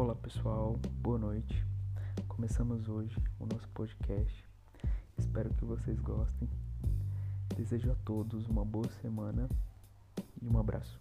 Olá pessoal, boa noite. Começamos hoje o nosso podcast. Espero que vocês gostem. Desejo a todos uma boa semana e um abraço.